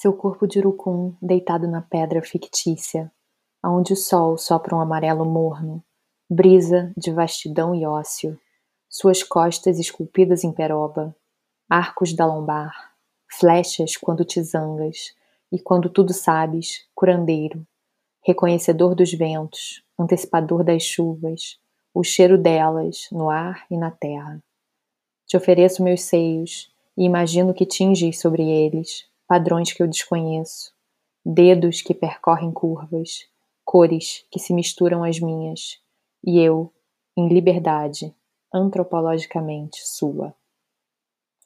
Seu corpo de urucum deitado na pedra fictícia, aonde o sol sopra um amarelo morno, brisa de vastidão e ócio, suas costas esculpidas em peroba, arcos da lombar, flechas quando te zangas, e quando tudo sabes, curandeiro, reconhecedor dos ventos, antecipador das chuvas, o cheiro delas no ar e na terra. Te ofereço meus seios e imagino que tinges sobre eles padrões que eu desconheço, dedos que percorrem curvas, cores que se misturam às minhas, e eu, em liberdade, antropologicamente sua.